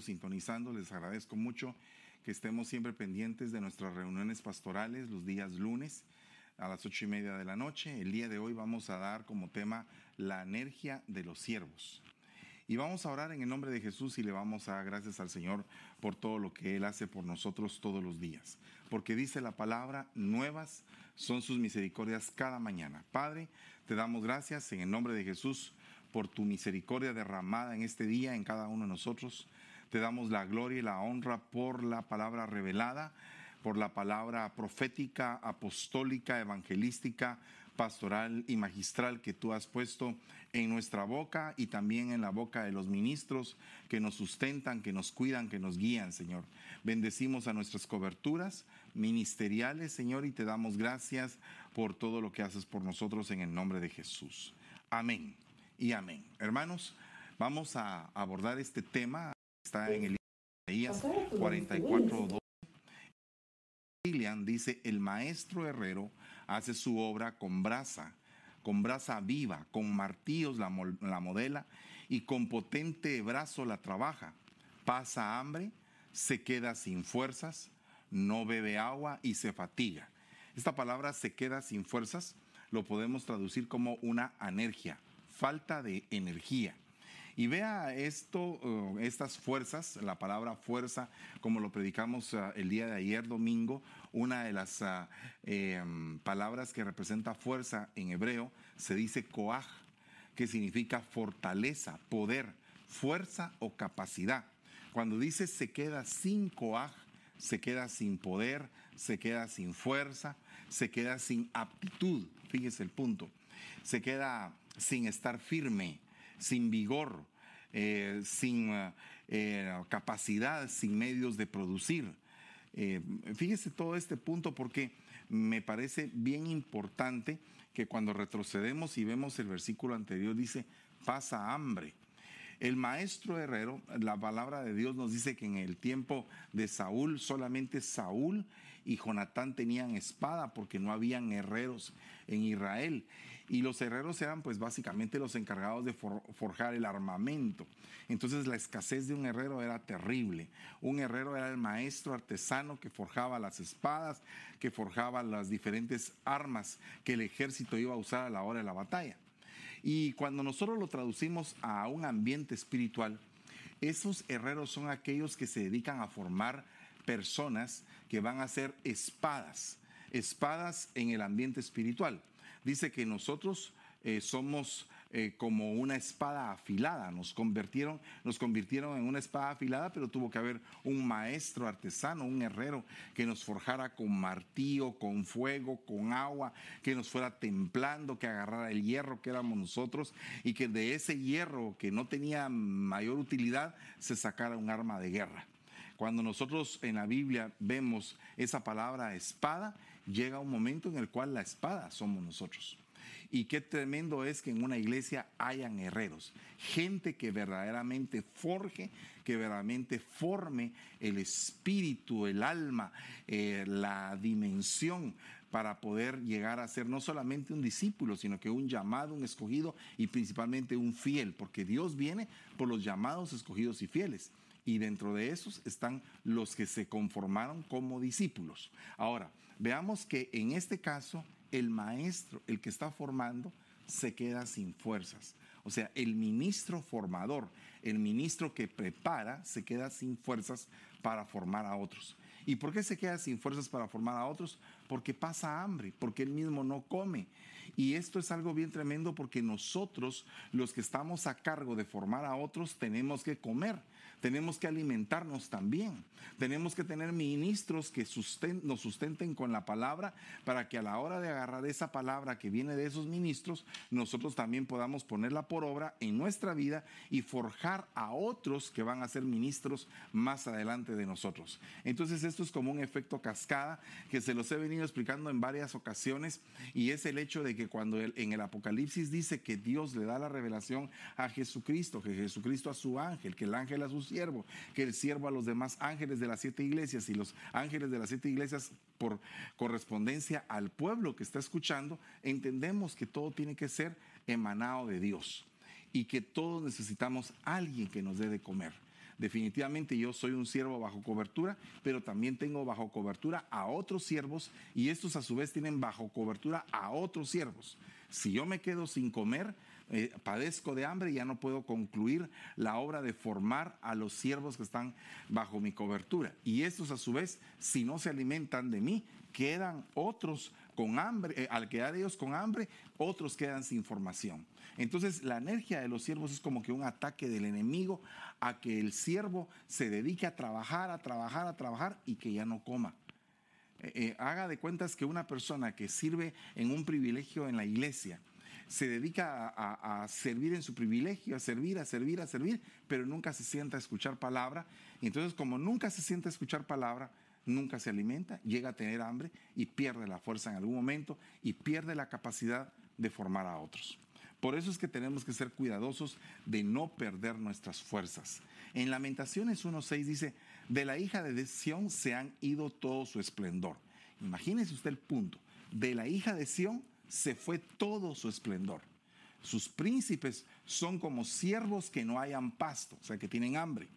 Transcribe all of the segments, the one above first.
sintonizando. Les agradezco mucho que estemos siempre pendientes de nuestras reuniones pastorales los días lunes a las ocho y media de la noche. El día de hoy vamos a dar como tema la energía de los siervos. Y vamos a orar en el nombre de Jesús y le vamos a dar gracias al Señor por todo lo que Él hace por nosotros todos los días. Porque dice la palabra, nuevas son sus misericordias cada mañana. Padre, te damos gracias en el nombre de Jesús por tu misericordia derramada en este día en cada uno de nosotros. Te damos la gloria y la honra por la palabra revelada, por la palabra profética, apostólica, evangelística, pastoral y magistral que tú has puesto en nuestra boca y también en la boca de los ministros que nos sustentan, que nos cuidan, que nos guían, Señor. Bendecimos a nuestras coberturas ministeriales, Señor, y te damos gracias por todo lo que haces por nosotros en el nombre de Jesús. Amén y amén. Hermanos, vamos a abordar este tema. Está en el Isaías 44, Lilian dice, el maestro herrero hace su obra con brasa, con brasa viva, con martillos la, la modela y con potente brazo la trabaja. Pasa hambre, se queda sin fuerzas, no bebe agua y se fatiga. Esta palabra se queda sin fuerzas lo podemos traducir como una anergia, falta de energía. Y vea esto, uh, estas fuerzas, la palabra fuerza, como lo predicamos uh, el día de ayer domingo, una de las uh, em, palabras que representa fuerza en hebreo se dice koach, que significa fortaleza, poder, fuerza o capacidad. Cuando dice se queda sin koach, se queda sin poder, se queda sin fuerza, se queda sin aptitud, fíjese el punto, se queda sin estar firme, sin vigor, eh, sin eh, capacidad, sin medios de producir. Eh, fíjese todo este punto porque me parece bien importante que cuando retrocedemos y vemos el versículo anterior dice, pasa hambre. El maestro herrero, la palabra de Dios nos dice que en el tiempo de Saúl solamente Saúl y Jonatán tenían espada porque no habían herreros en Israel. Y los herreros eran pues básicamente los encargados de forjar el armamento. Entonces la escasez de un herrero era terrible. Un herrero era el maestro artesano que forjaba las espadas, que forjaba las diferentes armas que el ejército iba a usar a la hora de la batalla. Y cuando nosotros lo traducimos a un ambiente espiritual, esos herreros son aquellos que se dedican a formar personas que van a ser espadas, espadas en el ambiente espiritual. Dice que nosotros eh, somos eh, como una espada afilada. Nos convirtieron, nos convirtieron en una espada afilada, pero tuvo que haber un maestro artesano, un herrero, que nos forjara con martillo, con fuego, con agua, que nos fuera templando, que agarrara el hierro que éramos nosotros y que de ese hierro que no tenía mayor utilidad se sacara un arma de guerra. Cuando nosotros en la Biblia vemos esa palabra espada, llega un momento en el cual la espada somos nosotros. Y qué tremendo es que en una iglesia hayan herreros, gente que verdaderamente forje, que verdaderamente forme el espíritu, el alma, eh, la dimensión para poder llegar a ser no solamente un discípulo, sino que un llamado, un escogido y principalmente un fiel, porque Dios viene por los llamados, escogidos y fieles. Y dentro de esos están los que se conformaron como discípulos. Ahora, Veamos que en este caso el maestro, el que está formando, se queda sin fuerzas. O sea, el ministro formador, el ministro que prepara, se queda sin fuerzas para formar a otros. ¿Y por qué se queda sin fuerzas para formar a otros? Porque pasa hambre, porque él mismo no come. Y esto es algo bien tremendo porque nosotros, los que estamos a cargo de formar a otros, tenemos que comer tenemos que alimentarnos también. Tenemos que tener ministros que nos sustenten con la palabra para que a la hora de agarrar esa palabra que viene de esos ministros, nosotros también podamos ponerla por obra en nuestra vida y forjar a otros que van a ser ministros más adelante de nosotros. Entonces esto es como un efecto cascada que se los he venido explicando en varias ocasiones y es el hecho de que cuando en el Apocalipsis dice que Dios le da la revelación a Jesucristo, que Jesucristo a su ángel, que el ángel a sus siervo, que el siervo a los demás ángeles de las siete iglesias y los ángeles de las siete iglesias por correspondencia al pueblo que está escuchando, entendemos que todo tiene que ser emanado de Dios. y que todos necesitamos alguien que nos dé de comer. Definitivamente yo soy un siervo bajo cobertura, pero también tengo bajo cobertura a otros siervos y estos a su vez tienen bajo cobertura a otros siervos. Si yo me quedo sin comer, eh, padezco de hambre y ya no puedo concluir la obra de formar a los siervos que están bajo mi cobertura. Y estos a su vez, si no se alimentan de mí, quedan otros con hambre, eh, al quedar ellos con hambre, otros quedan sin formación. Entonces la energía de los siervos es como que un ataque del enemigo a que el siervo se dedique a trabajar, a trabajar, a trabajar y que ya no coma. Eh, eh, haga de cuentas que una persona que sirve en un privilegio en la iglesia, se dedica a, servir en su privilegio, a servir, a servir, a servir, pero nunca se sienta a escuchar palabra. Y entonces como nunca se sienta a escuchar palabra, nunca se alimenta, llega a tener hambre y pierde la fuerza en algún momento y pierde la capacidad de formar a otros. Por eso es que tenemos que ser cuidadosos de no perder nuestras fuerzas. En Lamentaciones 1.6 dice, de la hija de Sión se han ido todo su esplendor. Imagínese usted el punto. De la hija de Sión se fue todo su esplendor. Sus príncipes son como siervos que no hayan pasto, o sea, que tienen hambre,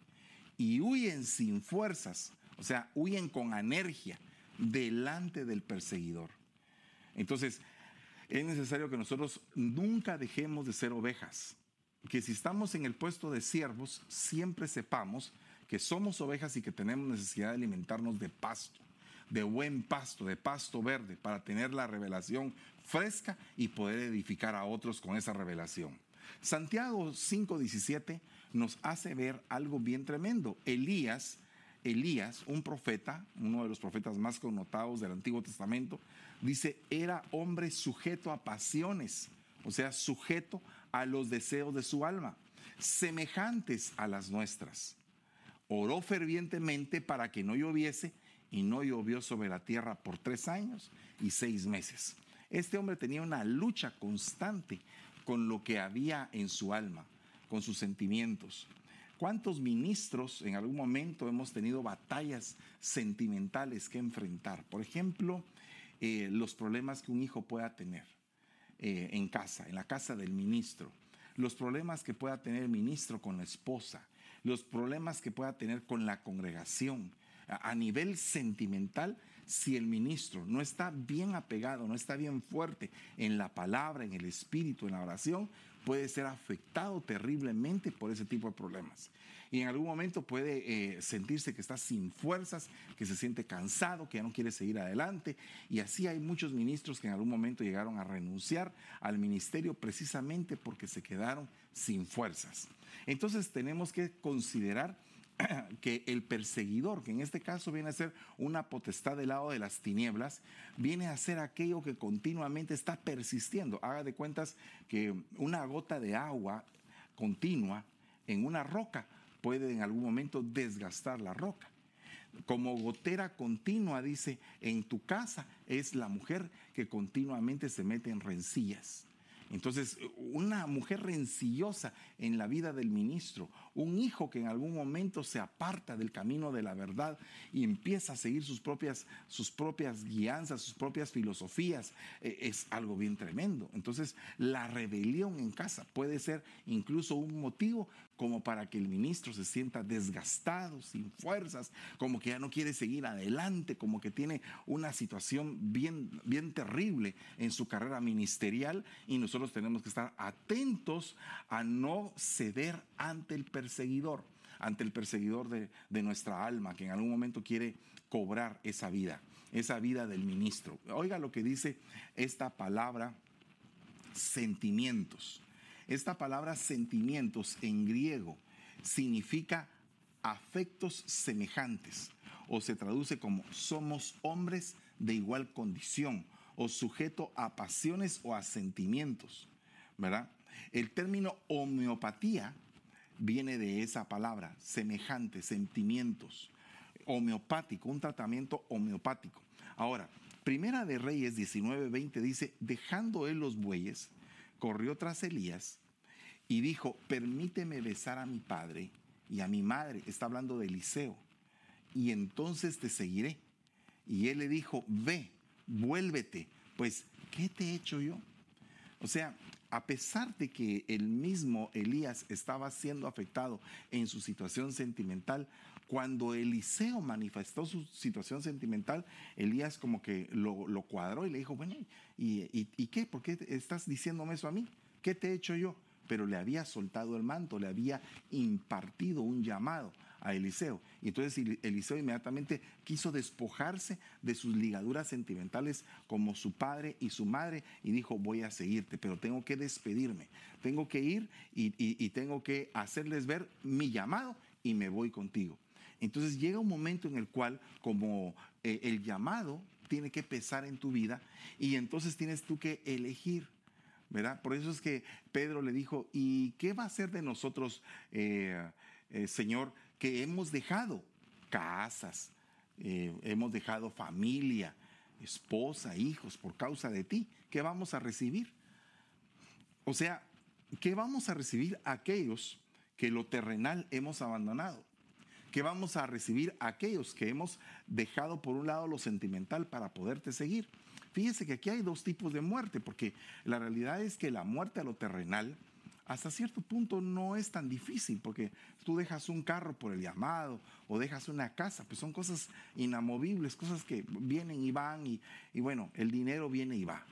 y huyen sin fuerzas o sea, huyen con anergia delante del perseguidor. Entonces, es necesario que nosotros nunca dejemos de ser ovejas. Que si estamos en el puesto de siervos, siempre sepamos que somos ovejas y que tenemos necesidad de alimentarnos de pasto, de buen pasto, de pasto verde, para tener la revelación fresca y poder edificar a otros con esa revelación. Santiago 5:17 nos hace ver algo bien tremendo. Elías Elías, un profeta, uno de los profetas más connotados del Antiguo Testamento, dice, era hombre sujeto a pasiones, o sea, sujeto a los deseos de su alma, semejantes a las nuestras. Oró fervientemente para que no lloviese y no llovió sobre la tierra por tres años y seis meses. Este hombre tenía una lucha constante con lo que había en su alma, con sus sentimientos. ¿Cuántos ministros en algún momento hemos tenido batallas sentimentales que enfrentar? Por ejemplo, eh, los problemas que un hijo pueda tener eh, en casa, en la casa del ministro, los problemas que pueda tener el ministro con la esposa, los problemas que pueda tener con la congregación. a nivel sentimental, si el ministro no está bien apegado, no está bien fuerte en la palabra, en el espíritu, en la oración, puede ser afectado terriblemente por ese tipo de problemas. Y en algún momento puede eh, sentirse que está sin fuerzas, que se siente cansado, que ya no quiere seguir adelante. Y así hay muchos ministros que en algún momento llegaron a renunciar al ministerio precisamente porque se quedaron sin fuerzas. Entonces tenemos que considerar que el perseguidor, que en este caso viene a ser una potestad del lado de las tinieblas, viene a ser aquello que continuamente está persistiendo. Haga de cuentas que una gota de agua continua en una roca puede en algún momento desgastar la roca. Como gotera continua, dice, en tu casa es la mujer que continuamente se mete en rencillas entonces, una mujer rencillosa en la vida del ministro, un hijo que en algún momento se aparta del camino de la verdad y empieza a seguir sus propias, sus propias guianzas, sus propias filosofías, eh, es algo bien tremendo. Entonces, la rebelión en casa puede ser incluso un motivo como para que el ministro se sienta desgastado, sin fuerzas, como que ya no quiere seguir adelante, como que tiene una situación bien, bien terrible en su carrera ministerial y nosotros tenemos que estar atentos a no ceder ante el perseguidor, ante el perseguidor de, de nuestra alma, que en algún momento quiere cobrar esa vida, esa vida del ministro. Oiga lo que dice esta palabra, sentimientos. Esta palabra sentimientos en griego significa afectos semejantes o se traduce como somos hombres de igual condición o sujeto a pasiones o a sentimientos, ¿verdad? El término homeopatía viene de esa palabra, semejante, sentimientos, homeopático, un tratamiento homeopático. Ahora, Primera de Reyes 19:20 dice, dejando él los bueyes, corrió tras Elías y dijo, permíteme besar a mi padre y a mi madre. Está hablando de Eliseo. Y entonces te seguiré. Y él le dijo, ve, vuélvete. Pues, ¿qué te he hecho yo? O sea, a pesar de que el mismo Elías estaba siendo afectado en su situación sentimental, cuando Eliseo manifestó su situación sentimental, Elías como que lo, cuadró y le dijo, bueno, ¿y, ¿y, qué? ¿Por qué estás diciéndome eso a mí? ¿Qué te he hecho yo? Pero le había soltado el manto, le había impartido un llamado a Eliseo. Y entonces Eliseo inmediatamente quiso despojarse de sus ligaduras sentimentales como su padre y su madre y dijo, voy a seguirte, pero tengo que despedirme, tengo que ir y, tengo que hacerles ver mi llamado y me voy contigo. Entonces llega un momento en el cual como eh, el llamado tiene que pesar en tu vida y entonces tienes tú que elegir. ¿verdad? Por eso es que Pedro le dijo, ¿y qué va a hacer de nosotros, eh, eh, Señor, que hemos dejado casas, eh, hemos dejado familia, esposa, hijos por causa de ti. ¿Qué vamos a recibir? O sea, ¿qué vamos a recibir aquellos que lo terrenal hemos abandonado? ¿Qué vamos a recibir aquellos que hemos dejado por un lado lo sentimental para poderte seguir? Fíjese que aquí hay dos tipos de muerte, porque la realidad es que la muerte a lo terrenal hasta cierto punto no es tan difícil, porque tú dejas un carro por el llamado o dejas una casa, pues son cosas inamovibles, cosas que vienen y van y, bueno, el dinero viene y va.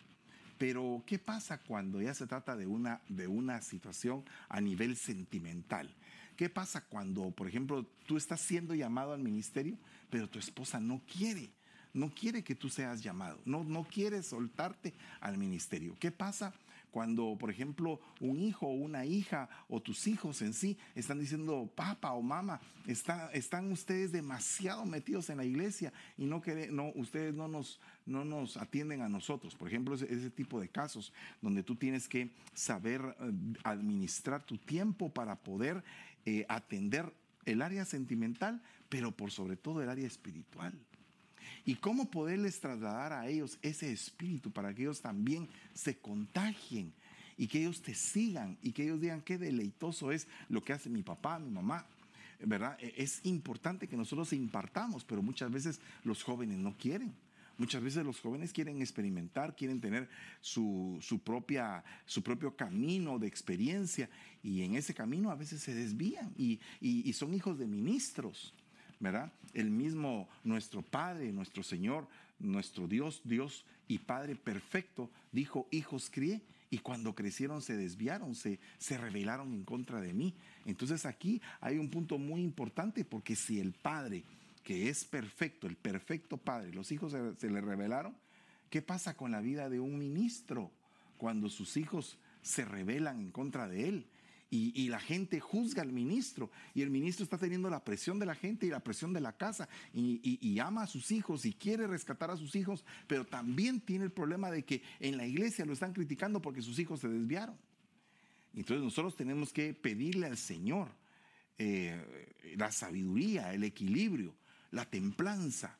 Pero, ¿qué pasa cuando ya se trata de una, de una situación a nivel sentimental? ¿Qué pasa cuando, por ejemplo, tú estás siendo llamado al ministerio, pero tu esposa no quiere? No quiere que tú seas llamado, no, no quiere soltarte al ministerio. ¿Qué pasa cuando, por ejemplo, un hijo o una hija o tus hijos en sí están diciendo, papá o mamá, está, están ustedes demasiado metidos en la iglesia y no, no ustedes no nos, no nos atienden a nosotros. Por ejemplo, ese, ese tipo de casos donde tú tienes que saber eh, administrar tu tiempo para poder eh, atender el área sentimental, pero por sobre todo el área espiritual y cómo poderles trasladar a ellos ese espíritu para que ellos también se contagien y que ellos te sigan y que ellos digan qué deleitoso es lo que hace mi papá, mi mamá. ¿Verdad? E, es importante que nosotros impartamos, pero muchas veces los jóvenes no quieren. Muchas veces los jóvenes quieren experimentar, quieren tener su, propia, su propio camino de experiencia y en ese camino a veces se desvían y, y son hijos de ministros. ¿Verdad? El mismo nuestro Padre, nuestro Señor, nuestro Dios, Dios y Padre perfecto, dijo, hijos crié, y cuando crecieron se desviaron, se, rebelaron en contra de mí. Entonces aquí hay un punto muy importante, porque si el Padre, que es perfecto, el perfecto Padre, los hijos se, se le rebelaron, ¿qué pasa con la vida de un ministro cuando sus hijos se rebelan en contra de él? Y, la gente juzga al ministro y el ministro está teniendo la presión de la gente y la presión de la casa y, ama a sus hijos y quiere rescatar a sus hijos, pero también tiene el problema de que en la iglesia lo están criticando porque sus hijos se desviaron. Entonces nosotros tenemos que pedirle al Señor eh, la sabiduría, el equilibrio, la templanza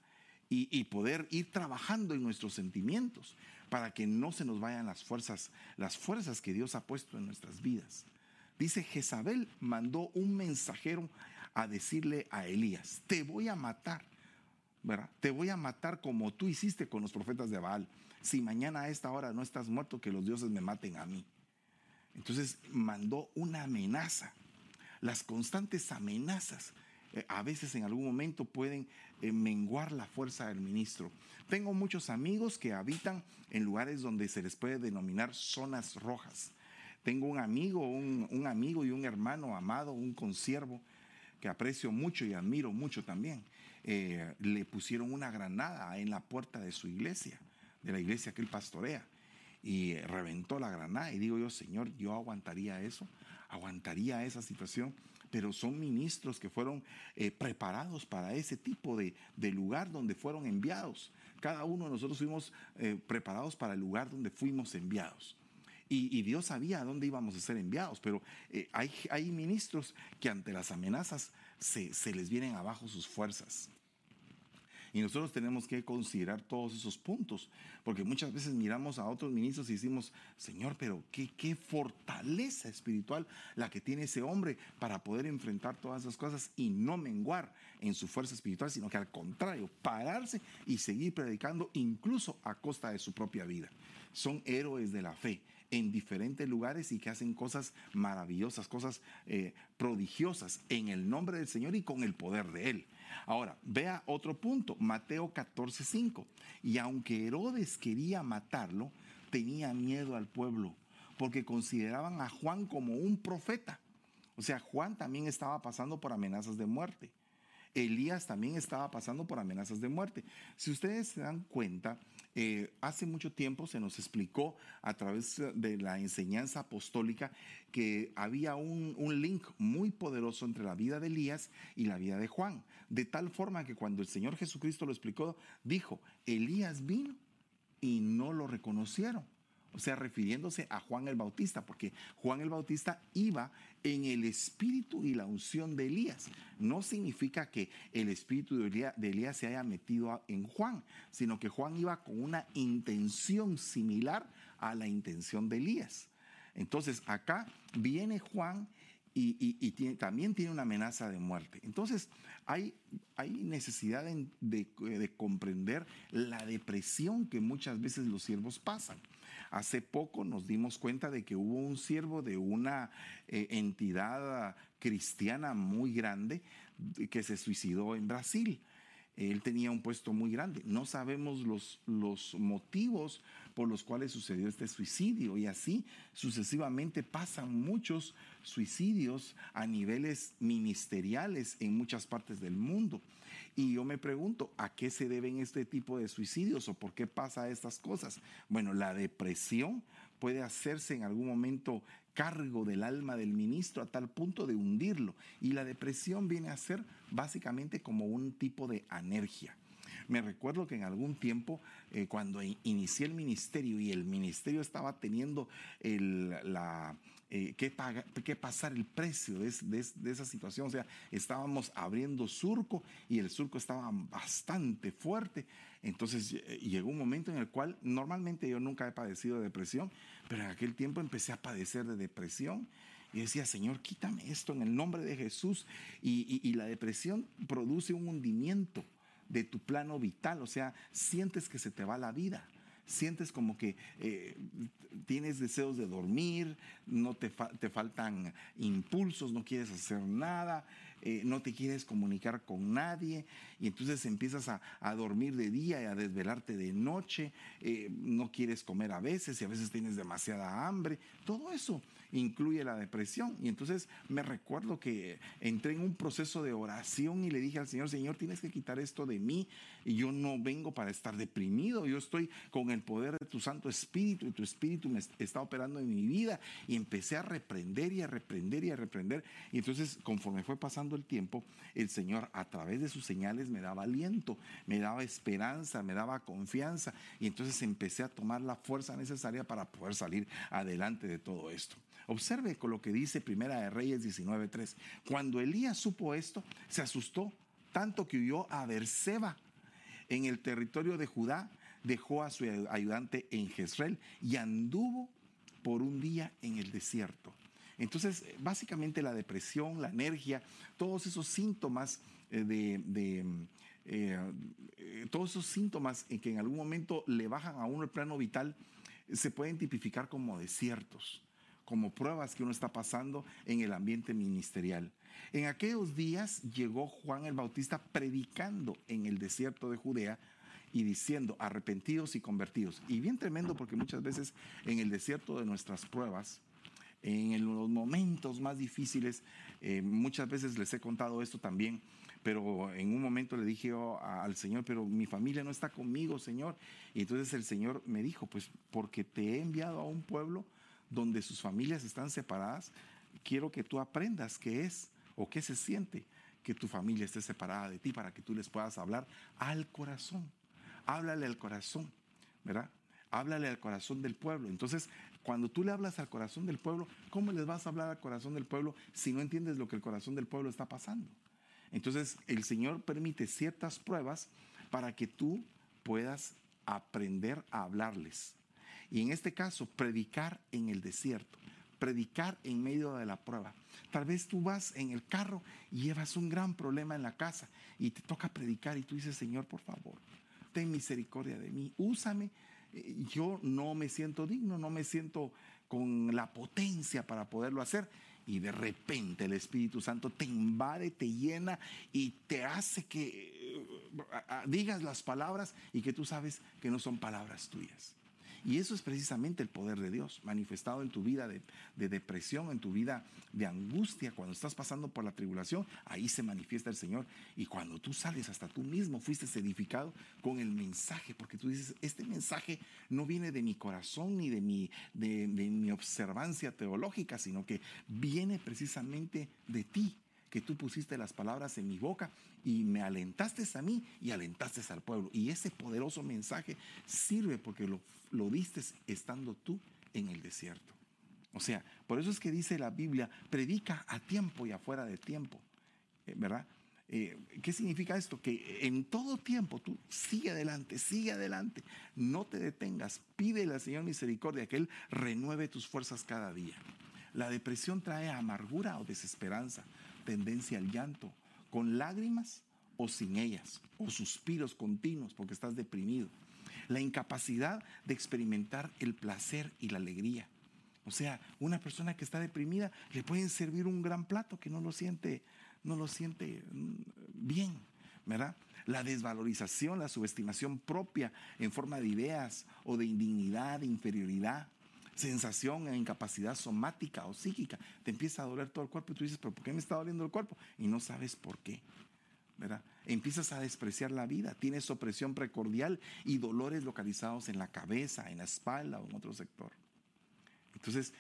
y, y, poder ir trabajando en nuestros sentimientos para que no se nos vayan las fuerzas, las fuerzas que Dios ha puesto en nuestras vidas. Dice, Jezabel mandó un mensajero a decirle a Elías, te voy a matar, ¿verdad? Te voy a matar como tú hiciste con los profetas de Baal. Si mañana a esta hora no estás muerto, que los dioses me maten a mí. Entonces mandó una amenaza. Las constantes amenazas eh, a veces en algún momento pueden eh, menguar la fuerza del ministro. Tengo muchos amigos que habitan en lugares donde se les puede denominar zonas rojas. Tengo un amigo, un, amigo y un hermano amado, un consiervo que aprecio mucho y admiro mucho también. Eh, le pusieron una granada en la puerta de su iglesia, de la iglesia que él pastorea, y reventó la granada. Y digo yo, Señor, yo aguantaría eso, aguantaría esa situación pero son ministros que fueron eh, preparados para ese tipo de, lugar donde fueron enviados. Cada uno de nosotros fuimos eh, preparados para el lugar donde fuimos enviados. Y, Dios sabía a dónde íbamos a ser enviados, pero eh, hay, ministros que ante las amenazas se, les vienen abajo sus fuerzas. Y nosotros tenemos que considerar todos esos puntos, porque muchas veces miramos a otros ministros y decimos, Señor, pero qué fortaleza espiritual la que tiene ese hombre para poder enfrentar todas esas cosas y no menguar en su fuerza espiritual, sino que al contrario, pararse y seguir predicando incluso a costa de su propia vida. Son héroes de la fe en diferentes lugares y que hacen cosas maravillosas, cosas eh, prodigiosas en el nombre del Señor y con el poder de Él. Ahora, vea otro punto, Mateo 14:5. Y aunque Herodes quería matarlo, tenía miedo al pueblo, porque consideraban a Juan como un profeta. O sea, Juan también estaba pasando por amenazas de muerte. Elías también estaba pasando por amenazas de muerte. Si ustedes se dan cuenta, eh, hace mucho tiempo se nos explicó a través de la enseñanza apostólica que había un, un, link muy poderoso entre la vida de Elías y la vida de Juan. De tal forma que cuando el Señor Jesucristo lo explicó, dijo, Elías vino y no lo reconocieron o sea, refiriéndose a Juan el Bautista, porque Juan el Bautista iba en el espíritu y la unción de Elías. No significa que el espíritu de Elías, se haya metido en Juan, sino que Juan iba con una intención similar a la intención de Elías. Entonces, acá viene Juan y, también tiene una amenaza de muerte. Entonces, hay, hay necesidad de, de, comprender la depresión que muchas veces los siervos pasan. Hace poco nos dimos cuenta de que hubo un siervo de una eh, entidad cristiana muy grande que se suicidó en Brasil. Él tenía un puesto muy grande. No sabemos los, los motivos por los cuales sucedió este suicidio y así sucesivamente pasan muchos suicidios a niveles ministeriales en muchas partes del mundo. Y yo me pregunto, ¿a qué se deben este tipo de suicidios o por qué pasa estas cosas? Bueno, la depresión puede hacerse en algún momento cargo del alma del ministro a tal punto de hundirlo. Y la depresión viene a ser básicamente como un tipo de anergia. Me recuerdo que en algún tiempo, eh, cuando inicié el ministerio y el ministerio estaba teniendo la, eh, que, que, pasar el precio de, esa situación. O sea, estábamos abriendo surco y el surco estaba bastante fuerte. Entonces eh, llegó un momento en el cual normalmente yo nunca he padecido de depresión, pero en aquel tiempo empecé a padecer de depresión. Y decía, Señor, quítame esto en el nombre de Jesús. y la depresión produce un hundimiento de tu plano vital, o sea, sientes que se te va la vida sientes como que eh, tienes deseos de dormir, no te, te, faltan impulsos, no quieres hacer nada, eh, no te quieres comunicar con nadie y entonces empiezas a, dormir de día y a desvelarte de noche, eh, no quieres comer a veces y a veces tienes demasiada hambre, todo eso incluye la depresión. Y entonces me recuerdo que entré en un proceso de oración y le dije al Señor, Señor, tienes que quitar esto de mí. Y yo no vengo para estar deprimido, yo estoy con el poder de tu Santo Espíritu y tu Espíritu me está operando en mi vida. Y empecé a reprender y a reprender y a reprender. Y entonces conforme fue pasando el tiempo, el Señor a través de sus señales me daba aliento, me daba esperanza, me daba confianza. Y entonces empecé a tomar la fuerza necesaria para poder salir adelante de todo esto. Observe con lo que dice Primera de Reyes 19:3. Cuando Elías supo esto, se asustó tanto que huyó a Berseba en el territorio de Judá, dejó a su ayudante en Jezreel y anduvo por un día en el desierto. Entonces, básicamente la depresión, la energía, todos esos síntomas eh, de, eh, eh, todos esos síntomas en que en algún momento le bajan a uno el plano vital, se pueden tipificar como desiertos como pruebas que uno está pasando en el ambiente ministerial. En aquellos días llegó Juan el Bautista predicando en el desierto de Judea y diciendo arrepentidos y convertidos. Y bien tremendo porque muchas veces en el desierto de nuestras pruebas, en los momentos más difíciles, eh, muchas veces les he contado esto también, pero en un momento le dije al Señor, pero mi familia no está conmigo, Señor. Y entonces el Señor me dijo, pues porque te he enviado a un pueblo donde sus familias están separadas, quiero que tú aprendas qué es o qué se siente que tu familia esté separada de ti para que tú les puedas hablar al corazón. Háblale al corazón, ¿verdad? Háblale al corazón del pueblo. Entonces, cuando tú le hablas al corazón del pueblo, ¿cómo les vas a hablar al corazón del pueblo si no entiendes lo que el corazón del pueblo está pasando? Entonces, el Señor permite ciertas pruebas para que tú puedas aprender a hablarles y en este caso, predicar en el desierto, predicar en medio de la prueba. Tal vez tú vas en el carro y llevas un gran problema en la casa y te toca predicar y tú dices, Señor, por favor, ten misericordia de mí, úsame. Eh, yo no me siento digno, no me siento con la potencia para poderlo hacer. Y de repente el Espíritu Santo te invade, te llena y te hace que eh, digas las palabras y que tú sabes que no son palabras tuyas. Y eso es precisamente el poder de Dios, manifestado en tu vida de, depresión, en tu vida de angustia, cuando estás pasando por la tribulación, ahí se manifiesta el Señor. Y cuando tú sales hasta tú mismo, fuiste edificado con el mensaje, porque tú dices, este mensaje no viene de mi corazón ni de mi, de mi observancia teológica, sino que viene precisamente de ti que tú pusiste las palabras en mi boca y me alentaste a mí y alentaste al pueblo. Y ese poderoso mensaje sirve porque lo, lo diste estando tú en el desierto. O sea, por eso es que dice la Biblia, predica a tiempo y afuera de tiempo. Eh, ¿Verdad? Eh, ¿Qué significa esto? Que en todo tiempo tú sigue adelante, sigue adelante, no te detengas, pídele al Señor misericordia que Él renueve tus fuerzas cada día. La depresión trae amargura o desesperanza, tendencia al llanto, con lágrimas o sin ellas, o suspiros continuos porque estás deprimido. La incapacidad de experimentar el placer y la alegría. O sea, una persona que está deprimida le pueden servir un gran plato que no lo siente, no lo siente mm, bien, ¿verdad? La desvalorización, la subestimación propia en forma de ideas o de indignidad, de inferioridad, sensación e incapacidad somática o psíquica. Te empieza a doler todo el cuerpo y tú dices, pero ¿por qué me está doliendo el cuerpo? Y no sabes por qué. ¿verdad? Empiezas a despreciar la vida, tienes opresión precordial y dolores localizados en la cabeza, en la espalda o en otro sector. Entonces,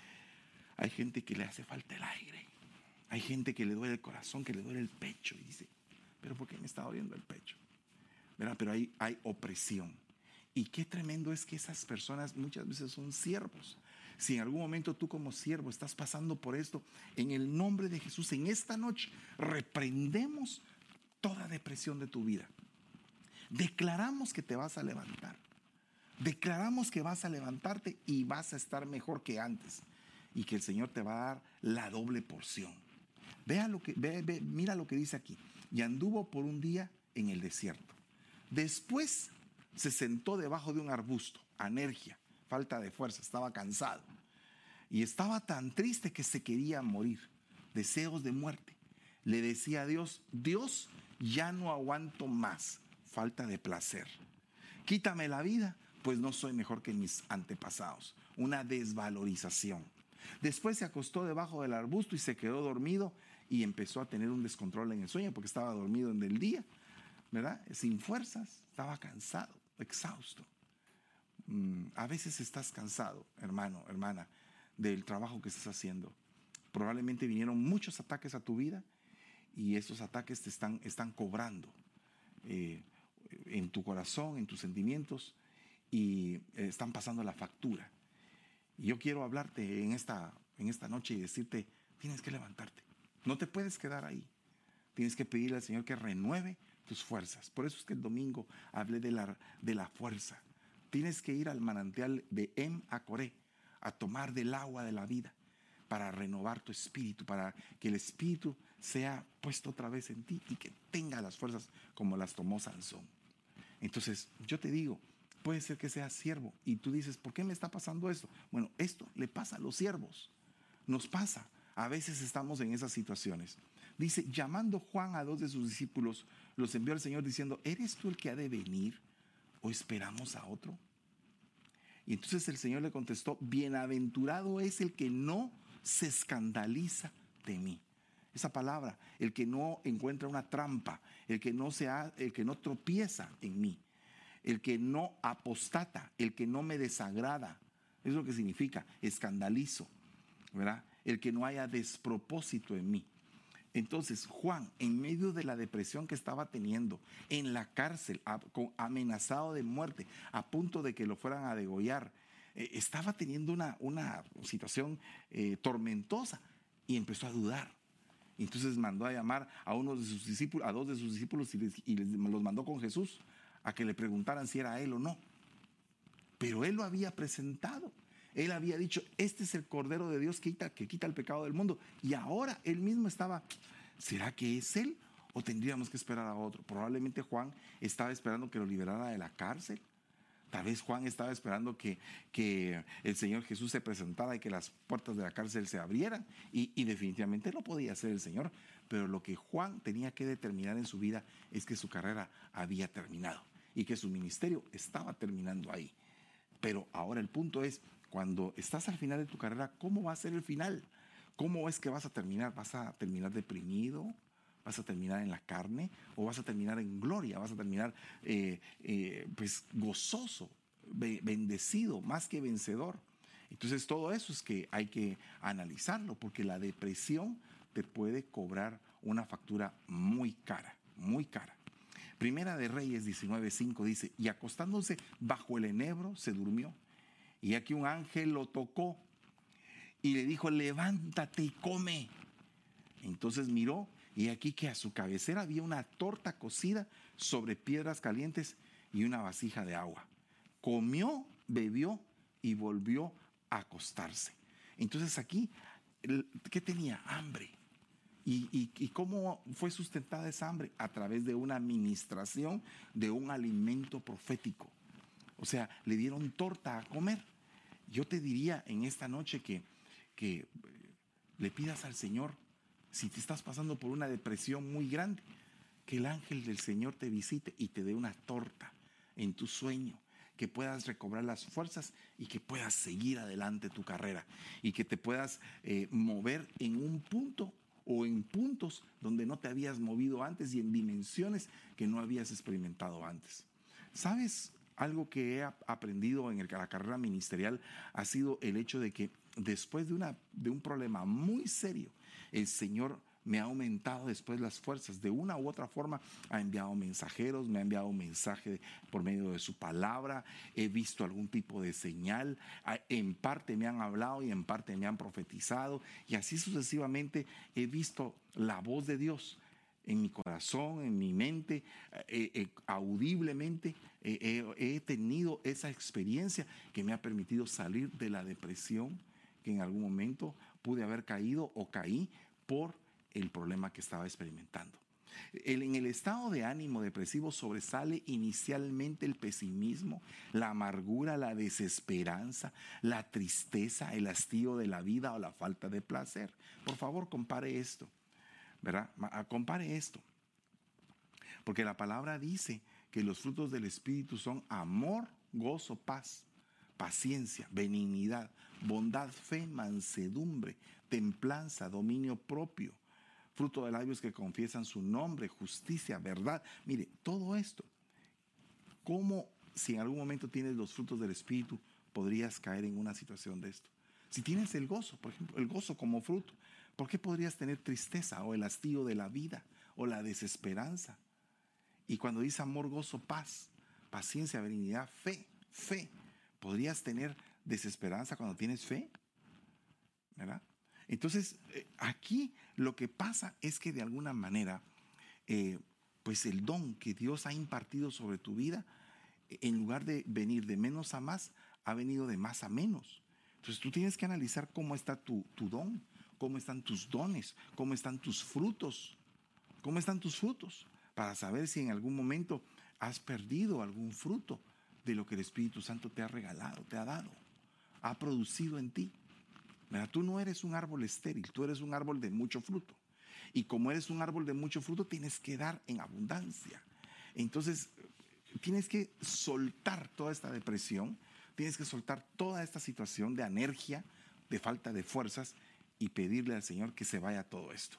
hay gente que le hace falta el aire, hay gente que le duele el corazón, que le duele el pecho y dice, pero ¿por qué me está doliendo el pecho? ¿verdad? Pero hay, hay opresión. Y qué tremendo es que esas personas muchas veces son siervos. Si en algún momento tú como siervo estás pasando por esto, en el nombre de Jesús, en esta noche reprendemos toda depresión de tu vida. Declaramos que te vas a levantar. Declaramos que vas a levantarte y vas a estar mejor que antes. Y que el Señor te va a dar la doble porción. Vea lo que, mira lo que dice aquí. Y anduvo por un día en el desierto. Después se sentó debajo de un arbusto, anergia, falta de fuerza, estaba cansado. Y estaba tan triste que se quería morir, deseos de muerte. Le decía a Dios, Dios, ya no aguanto más, falta de placer. Quítame la vida, pues no soy mejor que mis antepasados. Una desvalorización. Después se acostó debajo del arbusto y se quedó dormido y empezó a tener un descontrol en el sueño porque estaba dormido en el día, ¿verdad? Sin fuerzas, estaba cansado exhausto. Mm, a veces estás cansado, hermano, hermana, del trabajo que estás haciendo. Probablemente vinieron muchos ataques a tu vida y esos ataques te están, están cobrando eh, en tu corazón, en tus sentimientos y eh, están pasando la factura. Y yo quiero hablarte en esta, en esta noche y decirte, tienes que levantarte. No te puedes quedar ahí. Tienes que pedirle al Señor que renueve tus fuerzas. Por eso es que el domingo hablé de la, de la fuerza. Tienes que ir al manantial de Em a Coré a tomar del agua de la vida para renovar tu espíritu, para que el espíritu sea puesto otra vez en ti y que tenga las fuerzas como las tomó Sansón. Entonces, yo te digo, puede ser que seas siervo y tú dices, ¿por qué me está pasando esto? Bueno, esto le pasa a los siervos, nos pasa. A veces estamos en esas situaciones. Dice, llamando Juan a dos de sus discípulos, los envió al Señor diciendo, ¿eres tú el que ha de venir o esperamos a otro? Y entonces el Señor le contestó, bienaventurado es el que no se escandaliza de mí. Esa palabra, el que no encuentra una trampa, el que no, se el que no tropieza en mí, el que no apostata, el que no me desagrada. es lo que significa escandalizo, ¿verdad? El que no haya despropósito en mí. Entonces Juan, en medio de la depresión que estaba teniendo, en la cárcel, amenazado de muerte, a punto de que lo fueran a degollar, eh, estaba teniendo una, una situación eh, tormentosa y empezó a dudar. Entonces mandó a llamar a uno de sus discípulos, a dos de sus discípulos y, los mandó con Jesús a que le preguntaran si era él o no. Pero él lo había presentado. Él había dicho, este es el Cordero de Dios que quita, que quita el pecado del mundo. Y ahora él mismo estaba, ¿será que es él? ¿O tendríamos que esperar a otro? Probablemente Juan estaba esperando que lo liberara de la cárcel. Tal vez Juan estaba esperando que, que el Señor Jesús se presentara y que las puertas de la cárcel se abrieran. Y, y definitivamente no podía ser el Señor. Pero lo que Juan tenía que determinar en su vida es que su carrera había terminado y que su ministerio estaba terminando ahí. Pero ahora el punto es, cuando estás al final de tu carrera, ¿cómo va a ser el final? ¿Cómo es que vas a terminar? ¿Vas a terminar deprimido? ¿Vas a terminar en la carne? ¿O vas a terminar en gloria? ¿Vas a terminar eh, eh, pues gozoso, bendecido, más que vencedor? Entonces todo eso es que hay que analizarlo, porque la depresión te puede cobrar una factura muy cara, muy cara. Primera de Reyes 19:5 dice, y acostándose bajo el enebro se durmió. Y aquí un ángel lo tocó y le dijo, levántate y come. Entonces miró y aquí que a su cabecera había una torta cocida sobre piedras calientes y una vasija de agua. Comió, bebió y volvió a acostarse. Entonces aquí, ¿qué tenía? Hambre. ¿Y, cómo fue sustentada esa hambre? A través de una administración de un alimento profético. O sea, le dieron torta a comer. Yo te diría en esta noche que, que le pidas al Señor, si te estás pasando por una depresión muy grande, que el ángel del Señor te visite y te dé una torta en tu sueño que puedas recobrar las fuerzas y que puedas seguir adelante tu carrera y que te puedas eh, mover en un punto o en puntos donde no te habías movido antes y en dimensiones que no habías experimentado antes. ¿Sabes? Algo que he aprendido en la carrera ministerial ha sido el hecho de que después de, un problema muy serio, el Señor me ha aumentado después las fuerzas. De una u otra forma ha enviado mensajeros, me ha enviado un mensaje por medio de su palabra, he visto algún tipo de señal, en parte me han hablado y en parte me han profetizado y así sucesivamente he visto la voz de Dios en mi corazón, en mi mente, eh, eh, audiblemente he tenido esa experiencia que me ha permitido salir de la depresión que en algún momento pude haber caído o caí por el problema que estaba experimentando. en el estado de ánimo depresivo sobresale inicialmente el pesimismo, la amargura, la desesperanza, la tristeza, el hastío de la vida o la falta de placer. Por favor, compare esto, ¿verdad? Ah, compare esto. Porque la palabra dice que los frutos del Espíritu son amor, gozo, paz, paciencia, benignidad, bondad, fe, mansedumbre, templanza, dominio propio fruto de labios que confiesan su nombre, justicia, verdad. Mire, todo esto, ¿cómo si en algún momento tienes los frutos del Espíritu podrías caer en una situación de esto? Si tienes el gozo, por ejemplo, el gozo como fruto, ¿por qué podrías tener tristeza o el hastío de la vida o la desesperanza? Y cuando dice amor, gozo, paz, paciencia, benignidad, fe, fe, ¿podrías tener desesperanza cuando tienes fe? ¿Verdad? Entonces, eh, aquí lo que pasa es que de alguna manera, eh, pues el don que Dios ha impartido sobre tu vida, en lugar de venir de menos a más, ha venido de más a menos. Entonces tú tienes que analizar cómo está tu, tu don, cómo están tus dones, cómo están tus frutos, cómo están tus frutos, para saber si en algún momento has perdido algún fruto de lo que el Espíritu Santo te ha regalado, te ha dado, ha producido en ti. Tú no eres un árbol estéril, tú eres un árbol de mucho fruto. Y como eres un árbol de mucho fruto, tienes que dar en abundancia. Entonces, tienes que soltar toda esta depresión, tienes que soltar toda esta situación de anergia, de falta de fuerzas y pedirle al Señor que se vaya todo esto.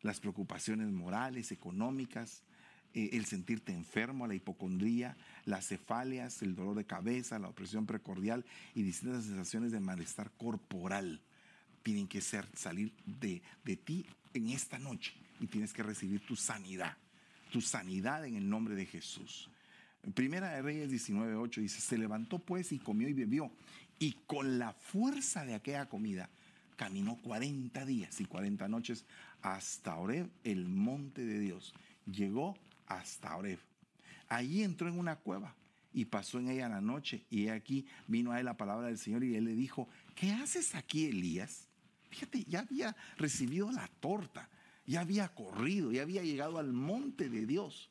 Las preocupaciones morales, económicas, eh, el sentirte enfermo, la hipocondría, las cefalias, el dolor de cabeza, la opresión precordial y distintas sensaciones de malestar corporal tienen que ser, salir de, de ti en esta noche y tienes que recibir tu sanidad, tu sanidad en el nombre de Jesús. Primera de Reyes 19.8 dice, se levantó pues y comió y bebió y con la fuerza de aquella comida caminó 40 días y 40 noches hasta Oreb, el monte de Dios. Llegó hasta Oreb. Allí entró en una cueva y pasó en ella la noche. Y aquí vino a él la palabra del Señor y él le dijo, ¿qué haces aquí, Elías? Fíjate, ya había recibido la torta, ya había corrido, ya había llegado al monte de Dios.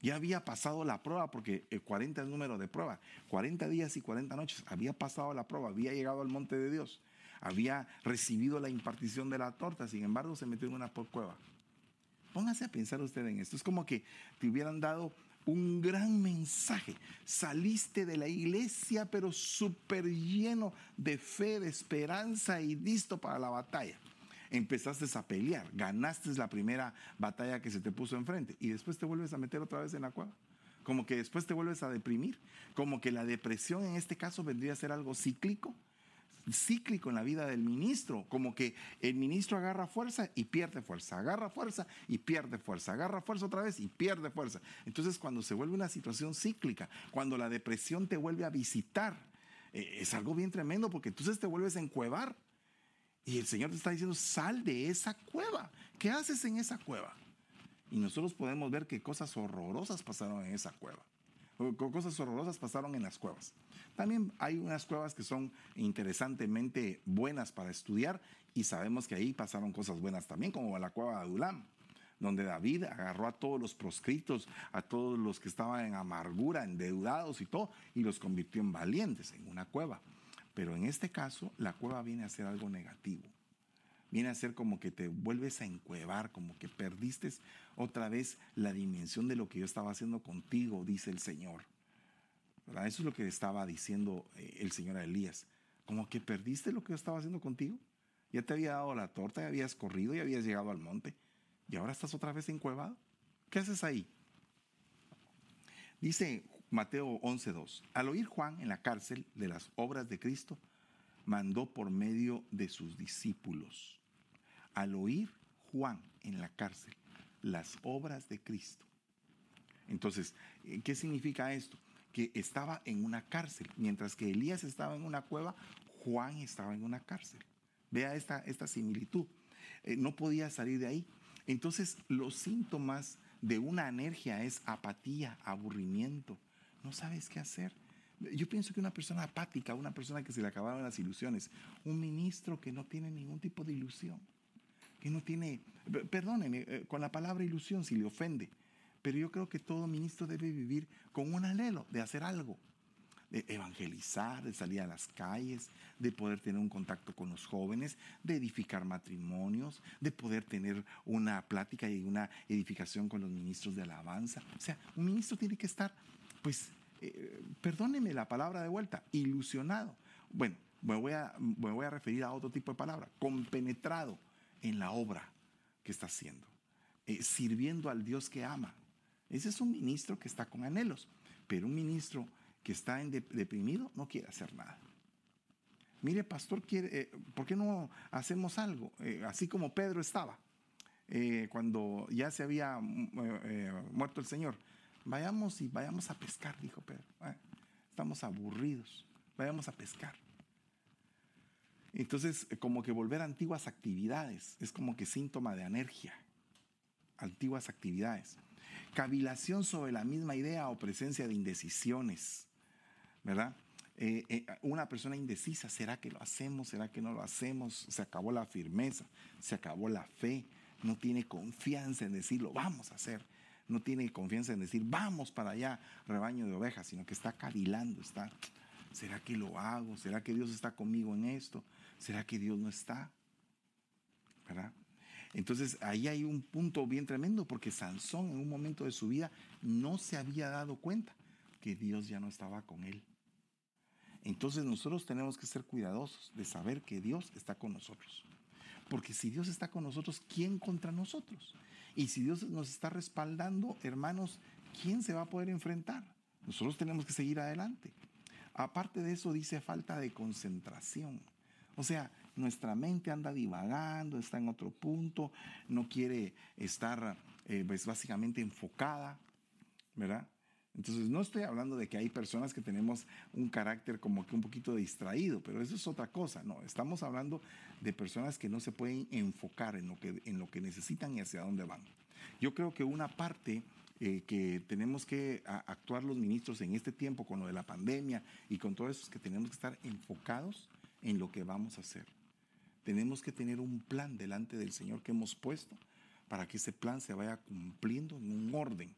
Ya había pasado la prueba, porque 40 es el número de prueba. 40 días y 40 noches. Había pasado la prueba, había llegado al monte de Dios. Había recibido la impartición de la torta. Sin embargo, se metió en una cueva. Póngase a pensar usted en esto. Es como que te hubieran dado un gran mensaje. Saliste de la iglesia, pero súper lleno de fe, de esperanza y listo para la batalla empezaste a pelear, ganaste la primera batalla que se te puso enfrente y después te vuelves a meter otra vez en la cueva. Como que después te vuelves a deprimir, como que la depresión en este caso vendría a ser algo cíclico, cíclico en la vida del ministro, como que el ministro agarra fuerza y pierde fuerza, agarra fuerza y pierde fuerza, agarra fuerza otra vez y pierde fuerza. Entonces cuando se vuelve una situación cíclica, cuando la depresión te vuelve a visitar, eh, es algo bien tremendo porque entonces te vuelves a encuevar y el Señor te está diciendo, sal de esa cueva. ¿Qué haces en esa cueva? Y nosotros podemos ver que cosas horrorosas pasaron en esa cueva. Cosas horrorosas pasaron en las cuevas. También hay unas cuevas que son interesantemente buenas para estudiar y sabemos que ahí pasaron cosas buenas también, como la cueva de Adulam, donde David agarró a todos los proscritos, a todos los que estaban en amargura, endeudados y todo, y los convirtió en valientes en una cueva. Pero en este caso, la cueva viene a ser algo negativo. Viene a ser como que te vuelves a encuevar, como que perdiste otra vez la dimensión de lo que yo estaba haciendo contigo, dice el Señor. Eso es lo que estaba diciendo eh, el Señor a Elías. Como que perdiste lo que yo estaba haciendo contigo. Ya te había dado la torta, ya habías corrido, ya habías llegado al monte. Y ahora estás otra vez encuevado. ¿Qué haces ahí? Dice Mateo 11.2. Al oír Juan en la cárcel de las obras de Cristo, mandó por medio de sus discípulos. Al oír Juan en la cárcel las obras de Cristo. Entonces, ¿qué significa esto? Que estaba en una cárcel. Mientras que Elías estaba en una cueva, Juan estaba en una cárcel. Vea esta, esta similitud. Eh, no podía salir de ahí. Entonces, los síntomas de una alergia es apatía, aburrimiento, no sabes qué hacer. Yo pienso que una persona apática, una persona que se le acabaron las ilusiones, un ministro que no tiene ningún tipo de ilusión, que no tiene, perdóneme, eh, con la palabra ilusión si le ofende, pero yo creo que todo ministro debe vivir con un anhelo de hacer algo, de evangelizar, de salir a las calles, de poder tener un contacto con los jóvenes, de edificar matrimonios, de poder tener una plática y una edificación con los ministros de alabanza. O sea, un ministro tiene que estar pues, eh, perdóneme la palabra de vuelta, ilusionado. Bueno, me voy, a, referir a otro tipo de palabra, compenetrado en la obra que está haciendo, eh, sirviendo al Dios que ama. Ese es un ministro que está con anhelos, pero un ministro que está deprimido no quiere hacer nada. Mire, pastor, quiere, eh, ¿por qué no hacemos algo? así como Pedro estaba, cuando ya se había muerto el Señor Vayamos y vayamos a pescar, dijo Pedro. Ah, estamos aburridos, vayamos a pescar. Entonces, como que volver a antiguas actividades, es como que síntoma de anergia, antiguas actividades. Cavilación sobre la misma idea o presencia de indecisiones, ¿verdad? Eh, eh, una persona indecisa, ¿será que lo hacemos? ¿Será que no lo hacemos? Se acabó la firmeza, se acabó la fe, no tiene confianza en decirlo, vamos a hacer no tiene confianza en decir, vamos para allá, rebaño de ovejas, sino que está cavilando, está, ¿será que lo hago? ¿Será que Dios está conmigo en esto? ¿Será que Dios no está? ¿Verdad? Entonces ahí hay un punto bien tremendo porque Sansón en un momento de su vida no se había dado cuenta que Dios ya no estaba con él. Entonces nosotros tenemos que ser cuidadosos de saber que Dios está con nosotros. Porque si Dios está con nosotros, ¿quién contra nosotros? Y si Dios nos está respaldando, hermanos, ¿quién se va a poder enfrentar? Nosotros tenemos que seguir adelante. Aparte de eso, dice falta de concentración. O sea, nuestra mente anda divagando, está en otro punto, no quiere estar eh, pues básicamente enfocada, ¿verdad? Entonces, no estoy hablando de que hay personas que tenemos un carácter como que un poquito distraído, pero eso es otra cosa, no, estamos hablando de personas que no se pueden enfocar en lo que, en lo que necesitan y hacia dónde van. Yo creo que una parte eh, que tenemos que actuar los ministros en este tiempo con lo de la pandemia y con todo eso, es que tenemos que estar enfocados en lo que vamos a hacer. Tenemos que tener un plan delante del Señor que hemos puesto para que ese plan se vaya cumpliendo en un orden,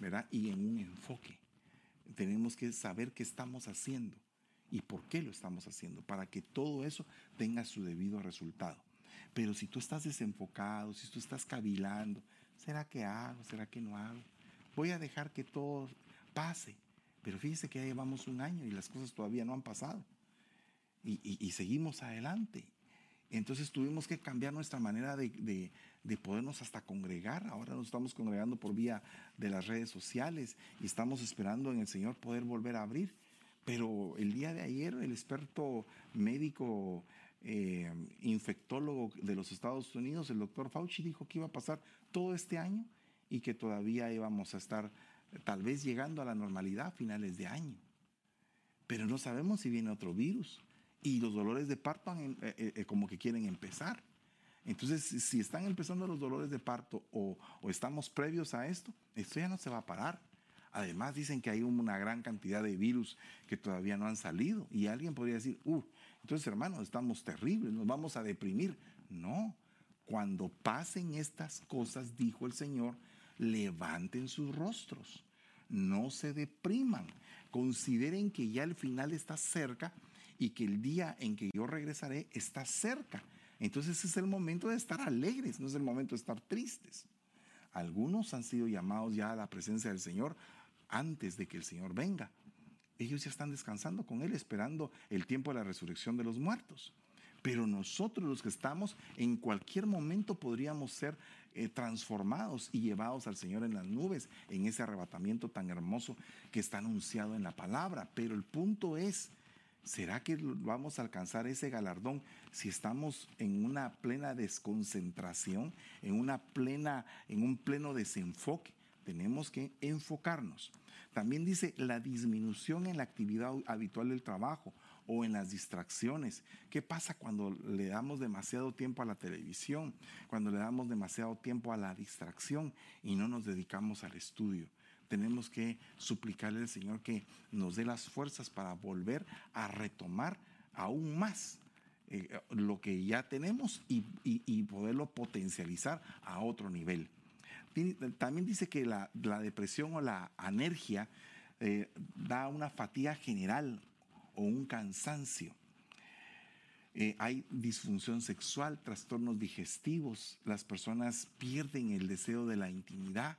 ¿verdad? Y en un enfoque. Tenemos que saber qué estamos haciendo y por qué lo estamos haciendo, para que todo eso tenga su debido resultado. Pero si tú estás desenfocado, si tú estás cavilando, ¿será que hago? ¿Será que no hago? Voy a dejar que todo pase. Pero fíjese que ya llevamos un año y las cosas todavía no han pasado. Y, seguimos adelante. Entonces tuvimos que cambiar nuestra manera de, de, podernos hasta congregar. Ahora nos estamos congregando por vía de las redes sociales y estamos esperando en el Señor poder volver a abrir. Pero el día de ayer el experto médico eh, infectólogo de los Estados Unidos, el doctor Fauci, dijo que iba a pasar todo este año y que todavía íbamos a estar tal vez llegando a la normalidad a finales de año. Pero no sabemos si viene otro virus y los dolores de parto eh, eh, como que quieren empezar. Entonces, si están empezando los dolores de parto o, o, estamos previos a esto, esto ya no se va a parar. Además, dicen que hay una gran cantidad de virus que todavía no han salido y alguien podría decir, uh, entonces, hermanos, estamos terribles, nos vamos a deprimir. No, cuando pasen estas cosas, dijo el Señor, levanten sus rostros, no se depriman, consideren que ya el final está cerca y que el día en que yo regresaré está cerca. Entonces es el momento de estar alegres, no es el momento de estar tristes. Algunos han sido llamados ya a la presencia del Señor antes de que el Señor venga ellos ya están descansando con Él, esperando el tiempo de la resurrección de los muertos. Pero nosotros los que estamos, en cualquier momento podríamos ser eh, transformados y llevados al Señor en las nubes, en ese arrebatamiento tan hermoso que está anunciado en la palabra. Pero el punto es, ¿será que vamos a alcanzar ese galardón si estamos en una plena desconcentración, en una plena, en un pleno desenfoque? Tenemos que enfocarnos. También dice la disminución en la actividad habitual del trabajo o en las distracciones. ¿Qué pasa cuando le damos demasiado tiempo a la televisión? Cuando le damos demasiado tiempo a la distracción y no nos dedicamos al estudio. Tenemos que suplicarle al Señor que nos dé las fuerzas para volver a retomar aún más eh, lo que ya tenemos y poderlo potencializar a otro nivel también dice que la, depresión o la anergia eh, da una fatiga general o un cansancio. Eh, hay disfunción sexual, trastornos digestivos, las personas pierden el deseo de la intimidad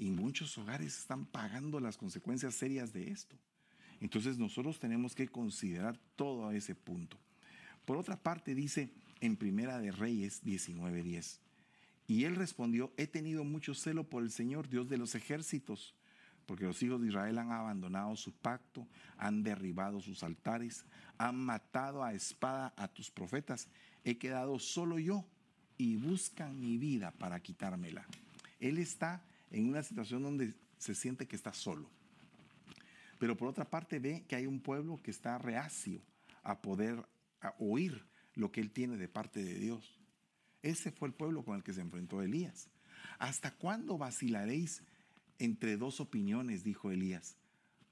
y muchos hogares están pagando las consecuencias serias de esto. Entonces nosotros tenemos que considerar todo ese punto. Por otra parte dice en Primera de Reyes 19:10, y él respondió, he tenido mucho celo por el Señor, Dios de los ejércitos, porque los hijos de Israel han abandonado su pacto, han derribado sus altares, han matado a espada a tus profetas. He quedado solo yo y buscan mi vida para quitármela. Él está en una situación donde se siente que está solo. Pero por otra parte ve que hay un pueblo que está reacio a poder oír lo que él tiene de parte de Dios. Ese fue el pueblo con el que se enfrentó Elías. ¿Hasta cuándo vacilaréis entre dos opiniones? dijo Elías.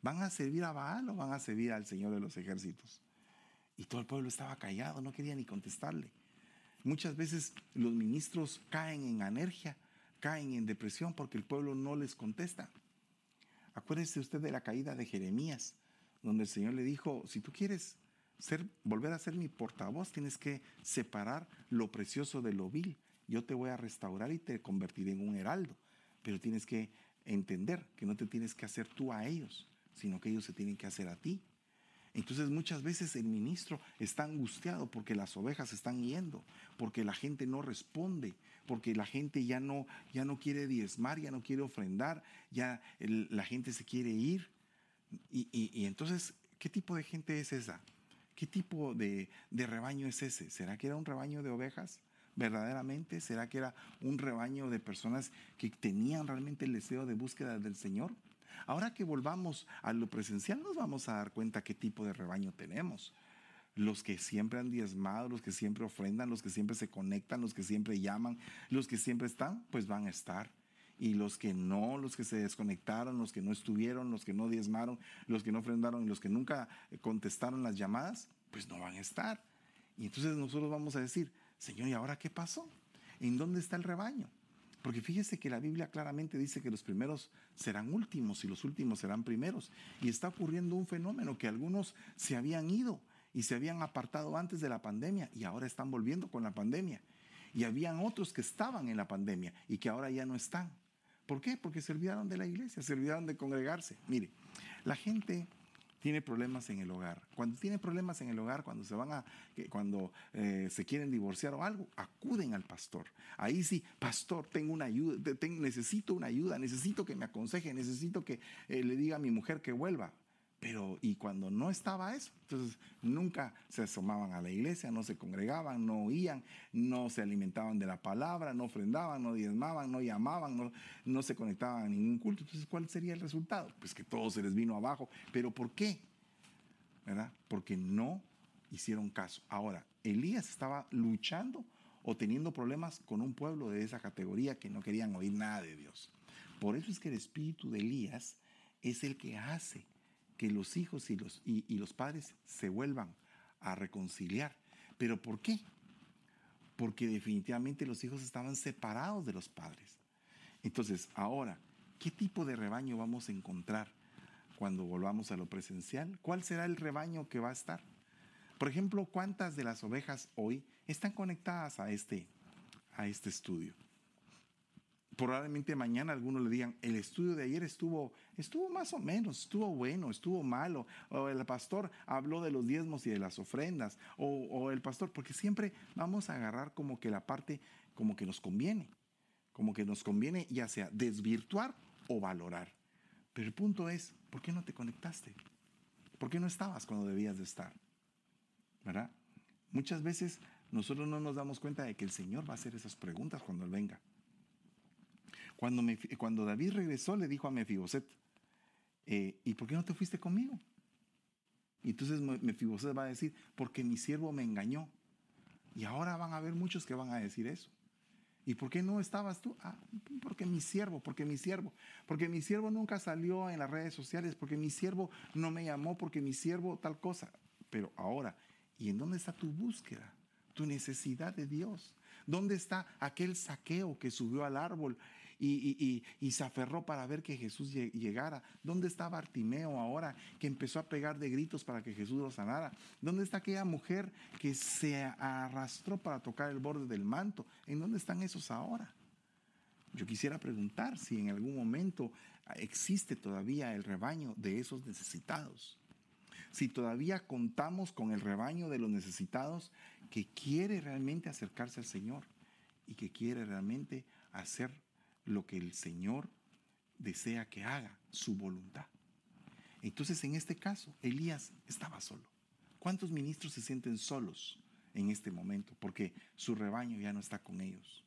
¿Van a servir a Baal o van a servir al Señor de los ejércitos? Y todo el pueblo estaba callado, no quería ni contestarle. Muchas veces los ministros caen en anergia, caen en depresión porque el pueblo no les contesta. Acuérdese usted de la caída de Jeremías, donde el Señor le dijo, si tú quieres volver a ser mi portavoz, tienes que separar lo precioso de lo vil. Yo te voy a restaurar y te convertiré en un heraldo, pero tienes que entender que no te tienes que hacer tú a ellos, sino que ellos se tienen que hacer a ti. Entonces muchas veces el ministro está angustiado porque las ovejas están yendo, porque la gente no responde, porque la gente ya no, ya no quiere diezmar, ya no quiere ofrendar, ya la gente se quiere ir. y entonces, ¿qué tipo de gente es esa? ¿Qué tipo de, rebaño es ese? ¿Será que era un rebaño de ovejas? verdaderamente? ¿Será que era un rebaño de personas que tenían realmente el deseo de búsqueda del Señor? Ahora que volvamos a lo presencial, nos vamos a dar cuenta qué tipo de rebaño tenemos. Los que siempre han diezmado, los que siempre ofrendan, los que siempre se conectan, los que siempre llaman, los que siempre están, pues van a estar. Y los que no, los que se desconectaron, los que no estuvieron, los que no diezmaron, los que no ofrendaron y los que nunca contestaron las llamadas, pues no van a estar. Y entonces nosotros vamos a decir, Señor, ¿y ahora qué pasó? ¿En dónde está el rebaño? Porque fíjese que la Biblia claramente dice que los primeros serán últimos y los últimos serán primeros. Y está ocurriendo un fenómeno que algunos se habían ido y se habían apartado antes de la pandemia y ahora están volviendo con la pandemia. Y habían otros que estaban en la pandemia y que ahora ya no están. ¿Por qué? Porque se olvidaron de la iglesia, se olvidaron de congregarse. Mire, la gente tiene problemas en el hogar. Cuando tiene problemas en el hogar, cuando se van a, cuando eh, se quieren divorciar o algo, acuden al pastor. Ahí sí, pastor, tengo una ayuda, necesito una ayuda, necesito que me aconseje, necesito que eh, le diga a mi mujer que vuelva. Pero, y cuando no estaba eso, entonces nunca se asomaban a la iglesia, no se congregaban, no oían, no se alimentaban de la palabra, no ofrendaban, no diezmaban, no llamaban, no, no se conectaban a ningún culto. Entonces, ¿cuál sería el resultado? Pues que todo se les vino abajo. ¿Pero por qué? ¿Verdad? Porque no hicieron caso. Ahora, Elías estaba luchando o teniendo problemas con un pueblo de esa categoría que no querían oír nada de Dios. Por eso es que el espíritu de Elías es el que hace que los hijos y los, y, los padres se vuelvan a reconciliar. ¿Pero por qué? Porque definitivamente los hijos estaban separados de los padres. Entonces, ahora, ¿qué tipo de rebaño vamos a encontrar cuando volvamos a lo presencial? ¿Cuál será el rebaño que va a estar? Por ejemplo, ¿cuántas de las ovejas hoy están conectadas a este, a este estudio? Probablemente mañana algunos le digan, el estudio de ayer estuvo, estuvo más o menos, estuvo bueno, estuvo malo, o el pastor habló de los diezmos y de las ofrendas, o, el pastor, porque siempre vamos a agarrar como que la parte como que nos conviene, como que nos conviene ya sea desvirtuar o valorar. Pero el punto es, ¿por qué no te conectaste? ¿Por qué no estabas cuando debías de estar? ¿Verdad? Muchas veces nosotros no nos damos cuenta de que el Señor va a hacer esas preguntas cuando Él venga. Cuando, cuando David regresó, le dijo a Mefiboset, eh, ¿y por qué no te fuiste conmigo? Y entonces Mefiboset va a decir, porque mi siervo me engañó. Y ahora van a haber muchos que van a decir eso. ¿Y por qué no estabas tú? Ah, porque mi siervo, porque mi siervo. Porque mi siervo nunca salió en las redes sociales, porque mi siervo no me llamó, porque mi siervo tal cosa. Pero ahora, ¿y en dónde está tu búsqueda? Tu necesidad de Dios. ¿Dónde está aquel saqueo que subió al árbol y, se aferró para ver que Jesús llegara. ¿Dónde está Bartimeo ahora que empezó a pegar de gritos para que Jesús lo sanara? ¿Dónde está aquella mujer que se arrastró para tocar el borde del manto? ¿En dónde están esos ahora? Yo quisiera preguntar si en algún momento existe todavía el rebaño de esos necesitados. Si todavía contamos con el rebaño de los necesitados que quiere realmente acercarse al Señor y que quiere realmente hacer lo que el Señor desea que haga, su voluntad. Entonces, en este caso, Elías estaba solo. ¿Cuántos ministros se sienten solos en este momento? Porque su rebaño ya no está con ellos.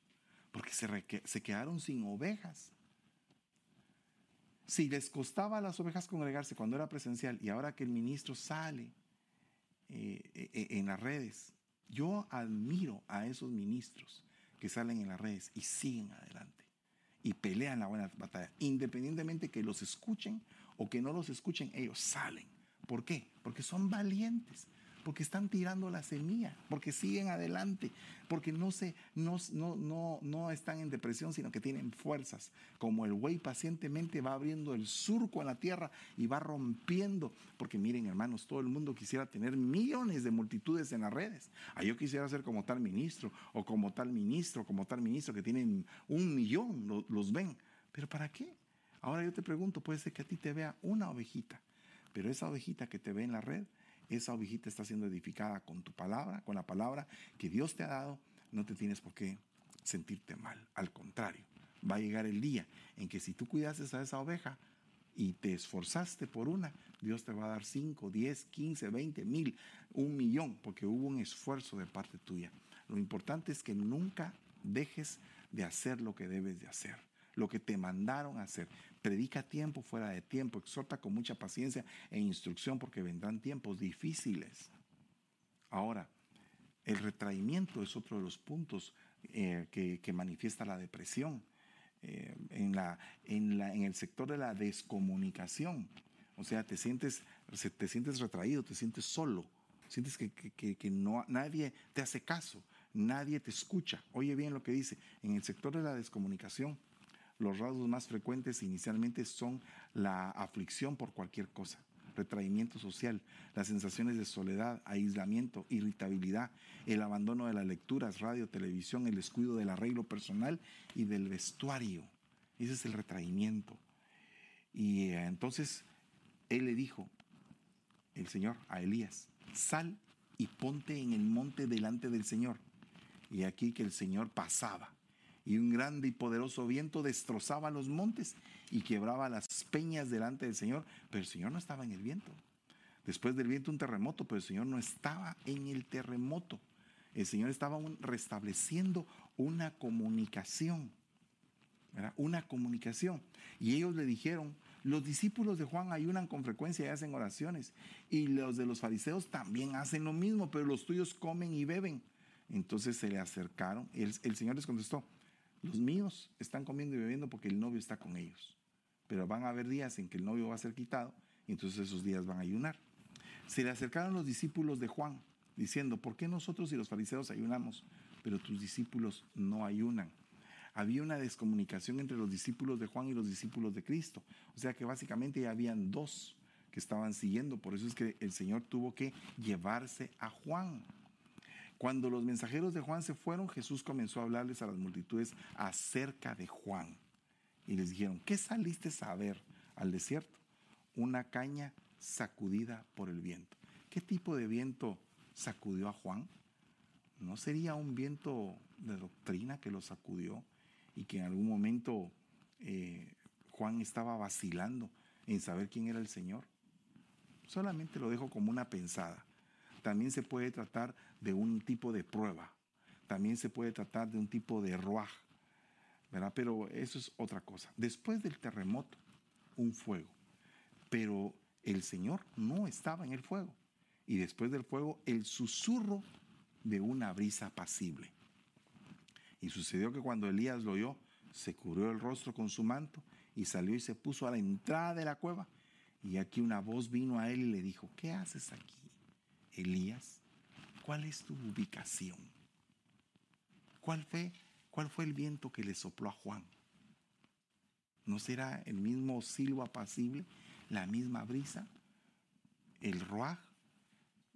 Porque se, quedaron sin ovejas. Si les costaba a las ovejas congregarse cuando era presencial y ahora que el ministro sale eh, eh, en las redes, yo admiro a esos ministros que salen en las redes y siguen adelante y pelean la buena batalla. Independientemente que los escuchen o que no los escuchen, ellos salen. ¿Por qué? Porque son valientes porque están tirando la semilla, porque siguen adelante, porque no, se, no, no, no, están en depresión, sino que tienen fuerzas. Como el güey pacientemente va abriendo el surco en la tierra y va rompiendo. Porque miren, hermanos, todo el mundo quisiera tener millones de multitudes en las redes. Ah, yo quisiera ser como tal ministro, o como tal ministro, como tal ministro que tienen un millón, los ven. ¿Pero para qué? Ahora yo te pregunto, puede ser que a ti te vea una ovejita, pero esa ovejita que te ve en la red esa ovejita está siendo edificada con tu palabra, con la palabra que Dios te ha dado, no te tienes por qué sentirte mal. Al contrario, va a llegar el día en que si tú cuidases a esa oveja y te esforzaste por una, Dios te va a dar 5, 10, 15, 20 mil, un millón, porque hubo un esfuerzo de parte tuya. Lo importante es que nunca dejes de hacer lo que debes de hacer, lo que te mandaron a hacer. Predica tiempo fuera de tiempo, exhorta con mucha paciencia e instrucción porque vendrán tiempos difíciles. Ahora, el retraimiento es otro de los puntos eh, que, manifiesta la depresión. eh, en, la, en, la, en el sector de la descomunicación. O sea, te sientes, te sientes retraído, te sientes solo, sientes que, que, que, no, nadie te hace caso, nadie te escucha. Oye bien lo que dice, en el sector de la descomunicación, los rasgos más frecuentes inicialmente son la aflicción por cualquier cosa, retraimiento social, las sensaciones de soledad, aislamiento, irritabilidad, el abandono de las lecturas, radio, televisión, el descuido del arreglo personal y del vestuario. Ese es el retraimiento. Y eh, entonces él le dijo, el Señor, a Elías, sal y ponte en el monte delante del Señor. Y aquí que el Señor pasaba y un grande y poderoso viento destrozaba los montes y quebraba las peñas delante del Señor, pero el Señor no estaba en el viento. Después del viento un terremoto, pero el Señor no estaba en el terremoto. El Señor estaba restableciendo una comunicación, una comunicación. Y ellos le dijeron, los discípulos de Juan ayunan con frecuencia y hacen oraciones, y los de los fariseos también hacen lo mismo, pero los tuyos comen y beben. Entonces se le acercaron, el Señor les contestó, los míos están comiendo y bebiendo porque el novio está con ellos. Pero van a haber días en que el novio va a ser quitado y entonces esos días van a ayunar. Se le acercaron los discípulos de Juan diciendo, ¿por qué nosotros y los fariseos ayunamos, pero tus discípulos no ayunan? Había una descomunicación entre los discípulos de Juan y los discípulos de Cristo. O sea que básicamente ya habían dos que estaban siguiendo. Por eso es que el Señor tuvo que llevarse a Juan. Cuando los mensajeros de Juan se fueron, Jesús comenzó a hablarles a las multitudes acerca de Juan. Y les dijeron, ¿qué saliste a ver al desierto? Una caña sacudida por el viento. ¿Qué tipo de viento sacudió a Juan? ¿No sería un viento de doctrina que lo sacudió y que en algún momento eh, Juan estaba vacilando en saber quién era el Señor? Solamente lo dejo como una pensada. También se puede tratar de un tipo de prueba. También se puede tratar de un tipo de ruaj. ¿verdad? Pero eso es otra cosa. Después del terremoto, un fuego. Pero el Señor no estaba en el fuego. Y después del fuego, el susurro de una brisa apacible. Y sucedió que cuando Elías lo oyó, se cubrió el rostro con su manto y salió y se puso a la entrada de la cueva. Y aquí una voz vino a él y le dijo, ¿qué haces aquí? Elías, ¿cuál es tu ubicación? ¿Cuál fue, cuál fue el viento que le sopló a Juan? ¿No será el mismo silbo apacible, la misma brisa, el ruaj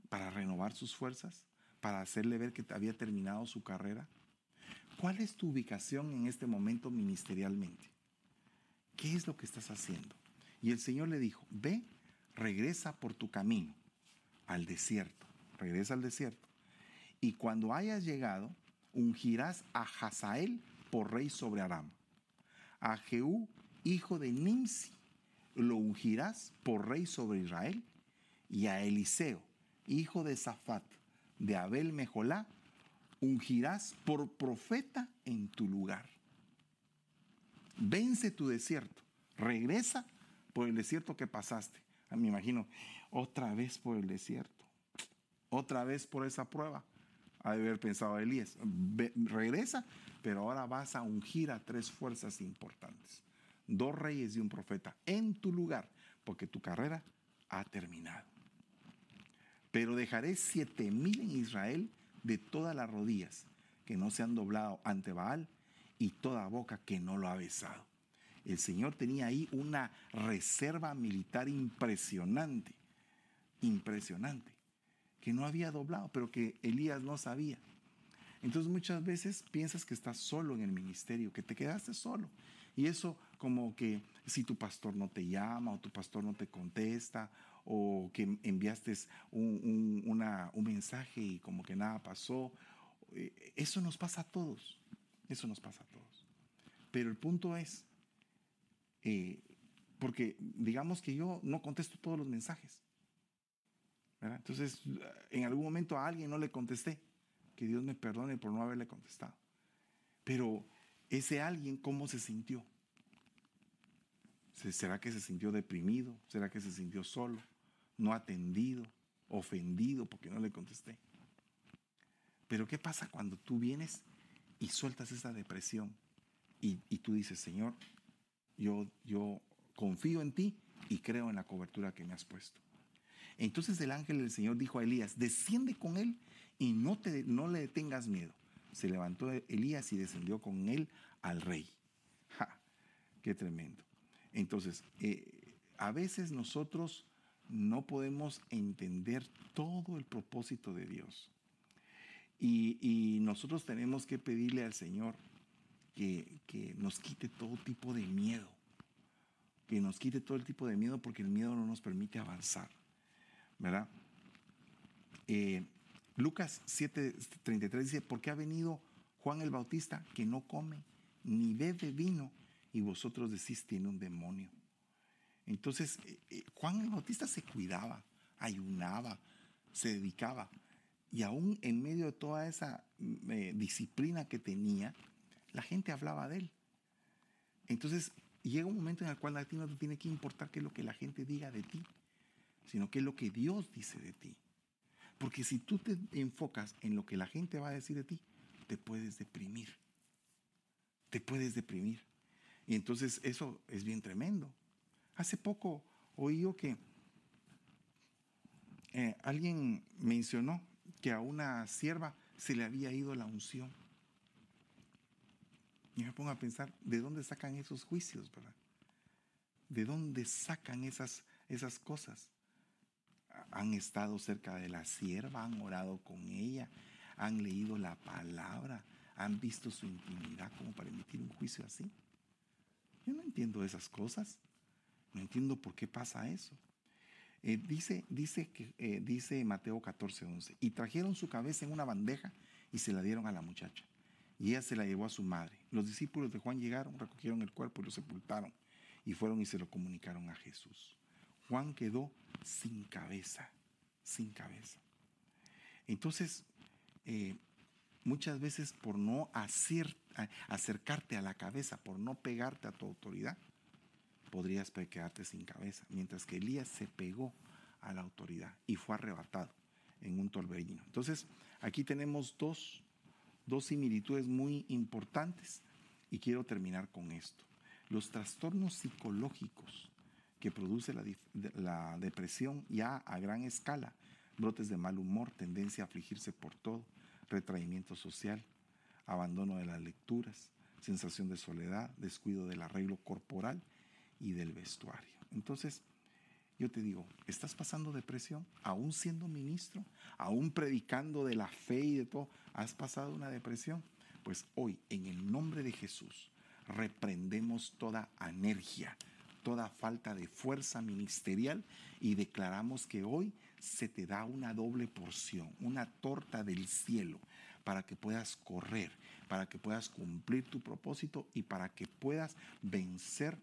para renovar sus fuerzas, para hacerle ver que había terminado su carrera? ¿Cuál es tu ubicación en este momento ministerialmente? ¿Qué es lo que estás haciendo? Y el Señor le dijo, ve, regresa por tu camino al desierto. Regresa al desierto. Y cuando hayas llegado, ungirás a Hazael por rey sobre Aram. A Jehú, hijo de Nimsi, lo ungirás por rey sobre Israel. Y a Eliseo, hijo de Safat, de Abel Mejolá, ungirás por profeta en tu lugar. Vence tu desierto, regresa por el desierto que pasaste. Ah, me imagino, otra vez por el desierto, otra vez por esa prueba. Ha de haber pensado Elías, regresa, pero ahora vas a ungir a tres fuerzas importantes, dos reyes y un profeta en tu lugar, porque tu carrera ha terminado. Pero dejaré siete mil en Israel de todas las rodillas que no se han doblado ante Baal y toda boca que no lo ha besado. El Señor tenía ahí una reserva militar impresionante impresionante, que no había doblado, pero que Elías no sabía. Entonces muchas veces piensas que estás solo en el ministerio, que te quedaste solo. Y eso como que si tu pastor no te llama o tu pastor no te contesta o que enviaste un, mensaje y como que nada pasó, eh, eso nos pasa a todos, eso nos pasa a todos. Pero el punto es, eh, porque digamos que yo no contesto todos los mensajes, entonces, en algún momento a alguien no le contesté. Que Dios me perdone por no haberle contestado. Pero ese alguien, ¿cómo se sintió? ¿Será que se sintió deprimido? ¿Será que se sintió solo? ¿No atendido? ¿Ofendido porque no le contesté? Pero ¿qué pasa cuando tú vienes y sueltas esa depresión y, y tú dices, Señor, yo, yo confío en ti y creo en la cobertura que me has puesto. Entonces el ángel del Señor dijo a Elías, desciende con él y no, te, no le tengas miedo. Se levantó Elías y descendió con él al rey. ¡Ja! ¡Qué tremendo! Entonces, eh, a veces nosotros no podemos entender todo el propósito de Dios. Y, nosotros tenemos que pedirle al Señor que, que, nos quite todo tipo de miedo. Que nos quite todo el tipo de miedo porque el miedo no nos permite avanzar. ¿Verdad? Eh, Lucas 7:33 dice, porque ha venido Juan el Bautista que no come ni bebe vino y vosotros decís tiene un demonio. Entonces, eh, eh, Juan el Bautista se cuidaba, ayunaba, se dedicaba. Y aún en medio de toda esa mm, disciplina que tenía, la gente hablaba de él. Entonces, llega un momento en el cual a ti no te tiene que importar qué es lo que la gente diga de ti sino que es lo que Dios dice de ti. Porque si tú te enfocas en lo que la gente va a decir de ti, te puedes deprimir. Te puedes deprimir. Y entonces eso es bien tremendo. Hace poco oí yo que eh, alguien mencionó que a una sierva se le había ido la unción. Y me pongo a pensar, ¿de dónde sacan esos juicios, verdad? ¿De dónde sacan esas, esas cosas? Han estado cerca de la sierva, han orado con ella, han leído la palabra, han visto su intimidad como para emitir un juicio así. Yo no entiendo esas cosas. No entiendo por qué pasa eso. Eh, dice, dice, que, eh, dice Mateo 14, 11, y trajeron su cabeza en una bandeja y se la dieron a la muchacha. Y ella se la llevó a su madre. Los discípulos de Juan llegaron, recogieron el cuerpo y lo sepultaron. Y fueron y se lo comunicaron a Jesús. Juan quedó sin cabeza, sin cabeza. Entonces, eh, muchas veces por no acercarte a la cabeza, por no pegarte a tu autoridad, podrías quedarte sin cabeza. Mientras que Elías se pegó a la autoridad y fue arrebatado en un torbellino. Entonces, aquí tenemos dos, dos similitudes muy importantes y quiero terminar con esto. Los trastornos psicológicos que produce la, depresión ya a gran escala, brotes de mal humor, tendencia a afligirse por todo, retraimiento social, abandono de las lecturas, sensación de soledad, descuido del arreglo corporal y del vestuario. Entonces, yo te digo, ¿estás pasando depresión? Aún siendo ministro, aún predicando de la fe y de todo, ¿has pasado una depresión? Pues hoy, en el nombre de Jesús, reprendemos toda anergia, toda falta de fuerza ministerial y declaramos que hoy se te da una doble porción, una torta del cielo para que puedas correr, para que puedas cumplir tu propósito y para que puedas vencer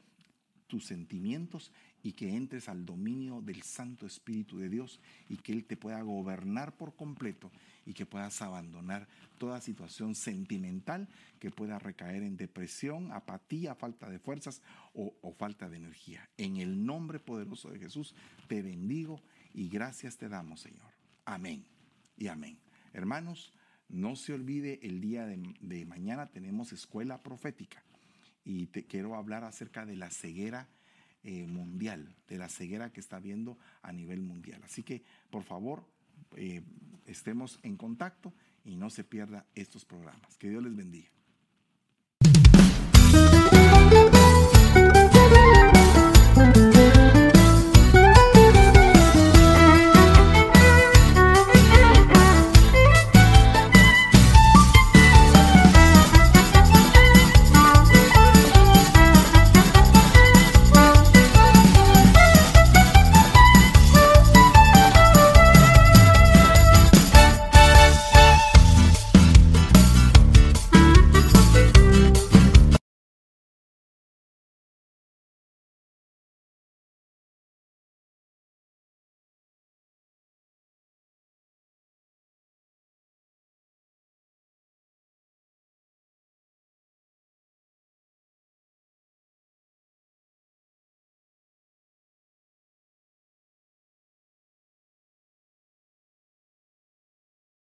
tus sentimientos y que entres al dominio del Santo Espíritu de Dios y que Él te pueda gobernar por completo y que puedas abandonar toda situación sentimental que pueda recaer en depresión, apatía, falta de fuerzas o, falta de energía. En el nombre poderoso de Jesús te bendigo y gracias te damos, Señor. Amén y amén. Hermanos, no se olvide, el día de, mañana tenemos escuela profética y te quiero hablar acerca de la ceguera eh, mundial, de la ceguera que está habiendo a nivel mundial. Así que, por favor, eh, estemos en contacto y no se pierda estos programas. Que Dios les bendiga.